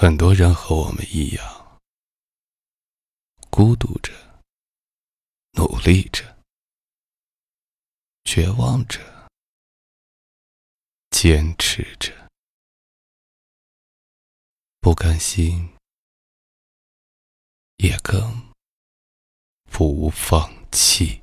很多人和我们一样，孤独着，努力着，绝望着，坚持着，不甘心，也更不放弃。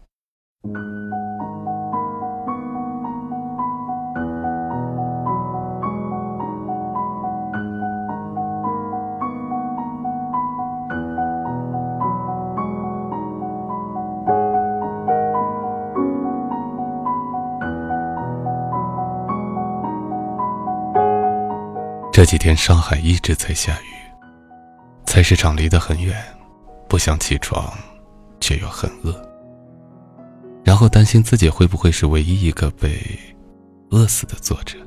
这几天上海一直在下雨，菜市场离得很远，不想起床，却又很饿。然后担心自己会不会是唯一一个被饿死的作者。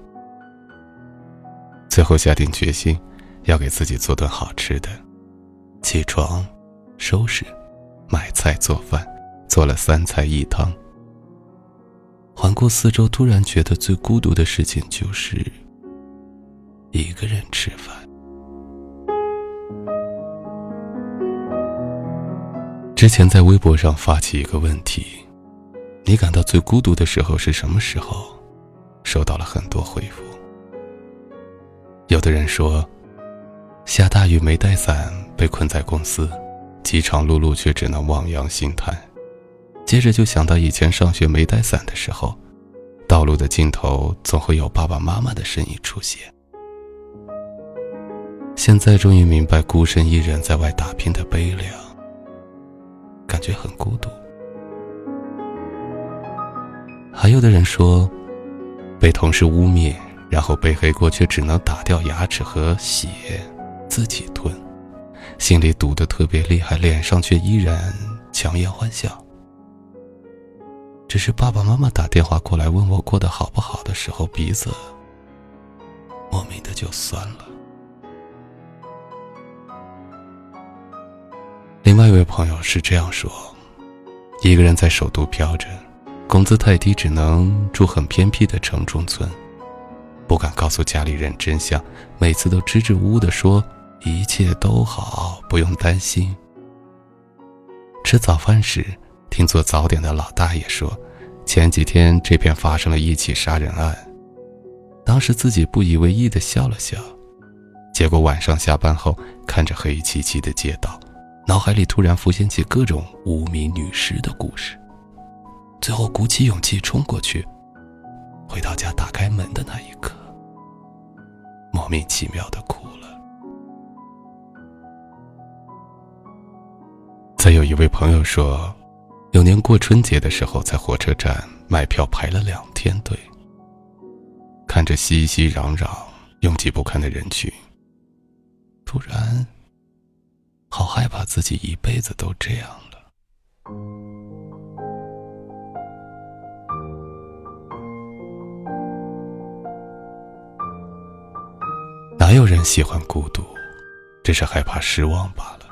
最后下定决心，要给自己做顿好吃的。起床，收拾，买菜做饭，做了三菜一汤。环顾四周，突然觉得最孤独的事情就是。一个人吃饭。之前在微博上发起一个问题：你感到最孤独的时候是什么时候？收到了很多回复。有的人说，下大雨没带伞，被困在公司，饥肠辘辘却只能望洋兴叹。接着就想到以前上学没带伞的时候，道路的尽头总会有爸爸妈妈的身影出现。现在终于明白孤身一人在外打拼的悲凉，感觉很孤独。还有的人说，被同事污蔑，然后背黑锅，却只能打掉牙齿和血自己吞，心里堵得特别厉害，脸上却依然强颜欢笑。只是爸爸妈妈打电话过来问我过得好不好的时候，鼻子莫名的就酸了。另外一位朋友是这样说：一个人在首都飘着，工资太低，只能住很偏僻的城中村，不敢告诉家里人真相，每次都支支吾吾的说一切都好，不用担心。吃早饭时，听做早点的老大爷说，前几天这边发生了一起杀人案，当时自己不以为意的笑了笑，结果晚上下班后，看着黑漆漆的街道。脑海里突然浮现起各种无名女尸的故事，最后鼓起勇气冲过去。回到家，打开门的那一刻，莫名其妙的哭了。再有一位朋友说，有年过春节的时候，在火车站买票排了两天队，看着熙熙攘攘、拥挤不堪的人群，突然。好害怕自己一辈子都这样了。哪有人喜欢孤独？只是害怕失望罢了。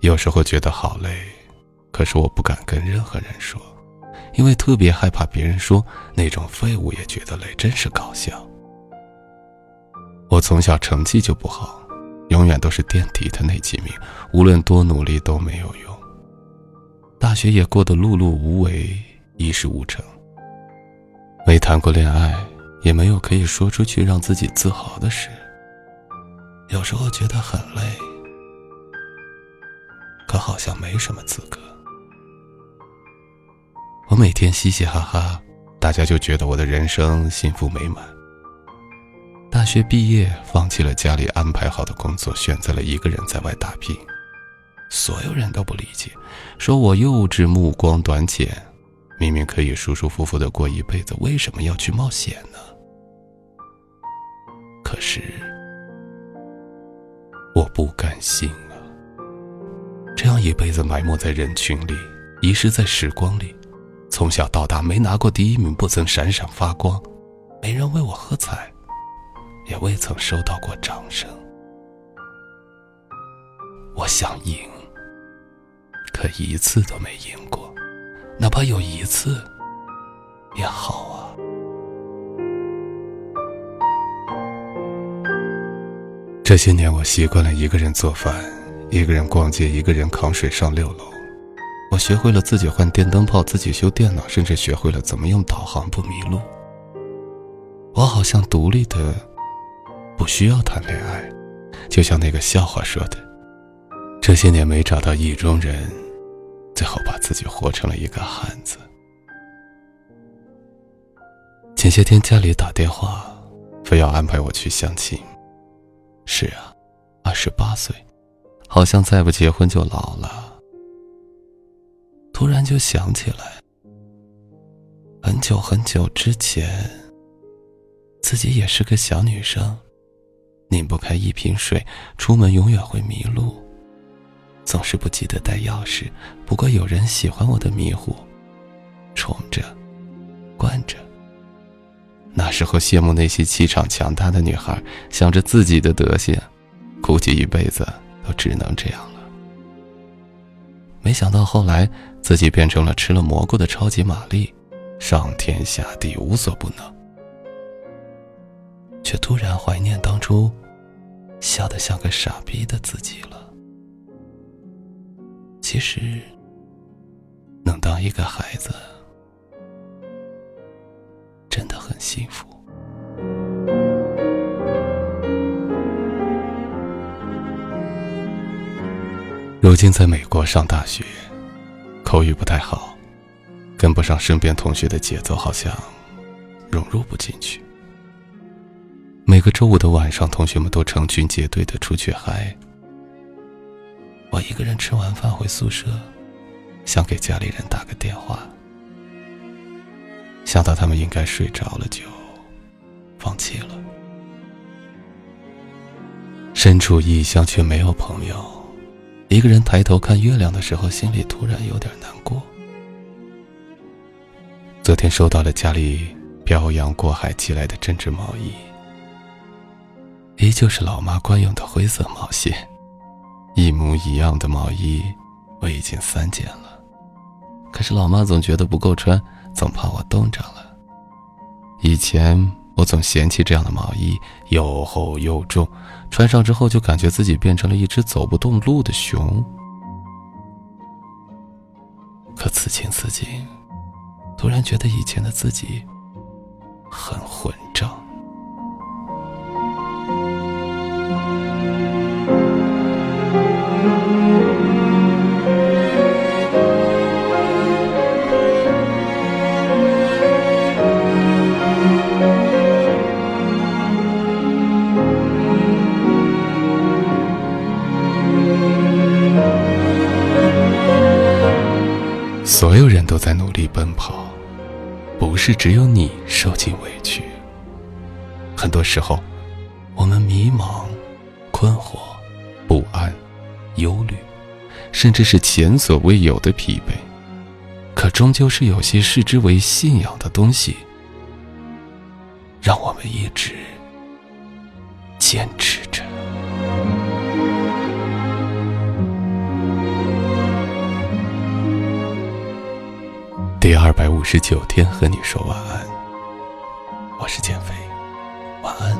有时候觉得好累，可是我不敢跟任何人说，因为特别害怕别人说那种废物也觉得累，真是搞笑。我从小成绩就不好。永远都是垫底的那几名，无论多努力都没有用。大学也过得碌碌无为，一事无成。没谈过恋爱，也没有可以说出去让自己自豪的事。有时候觉得很累，可好像没什么资格。我每天嘻嘻哈哈，大家就觉得我的人生幸福美满。大学毕业，放弃了家里安排好的工作，选择了一个人在外打拼。所有人都不理解，说我幼稚、目光短浅。明明可以舒舒服服的过一辈子，为什么要去冒险呢？可是我不甘心啊！这样一辈子埋没在人群里，遗失在时光里，从小到大没拿过第一名，不曾闪闪发光，没人为我喝彩。也未曾收到过掌声。我想赢，可一次都没赢过，哪怕有一次也好啊。这些年，我习惯了一个人做饭，一个人逛街，一个人扛水上六楼。我学会了自己换电灯泡，自己修电脑，甚至学会了怎么用导航不迷路。我好像独立的，不需要谈恋爱，就像那个笑话说的：“这些年没找到意中人，最后把自己活成了一个汉子。”前些天家里打电话，非要安排我去相亲。是啊，二十八岁，好像再不结婚就老了。突然就想起来，很久很久之前，自己也是个小女生，拧不开一瓶水，出门永远会迷路，总是不记得带钥匙。不过有人喜欢我的迷糊，宠着，惯着。那时候羡慕那些气场强大的女孩，想着自己的德行，估计一辈子都只能这样了。没想到后来自己变成了吃了蘑菇的超级玛丽，上天下地无所不能，却突然怀念当初笑得像个傻逼的自己了。其实，能当一个孩子。真的很幸福。如今在美国上大学，口语不太好，跟不上身边同学的节奏，好像融入不进去。每个周五的晚上，同学们都成群结队的出去嗨。我一个人吃完饭回宿舍，想给家里人打个电话。想到他们应该睡着了，就放弃了。身处异乡却没有朋友，一个人抬头看月亮的时候，心里突然有点难过。昨天收到了家里漂洋过海寄来的针织毛衣，依旧是老妈惯用的灰色毛线，一模一样的毛衣我已经三件了，可是老妈总觉得不够穿。总怕我冻着了。以前我总嫌弃这样的毛衣又厚又重，穿上之后就感觉自己变成了一只走不动路的熊。可此情此景，突然觉得以前的自己很混账。所有人都在努力奔跑，不是只有你受尽委屈。很多时候，我们迷茫、困惑、不安、忧虑，甚至是前所未有的疲惫。可终究是有些视之为信仰的东西，让我们一直坚持着。第二百五十九天，和你说晚安。我是减肥，晚安，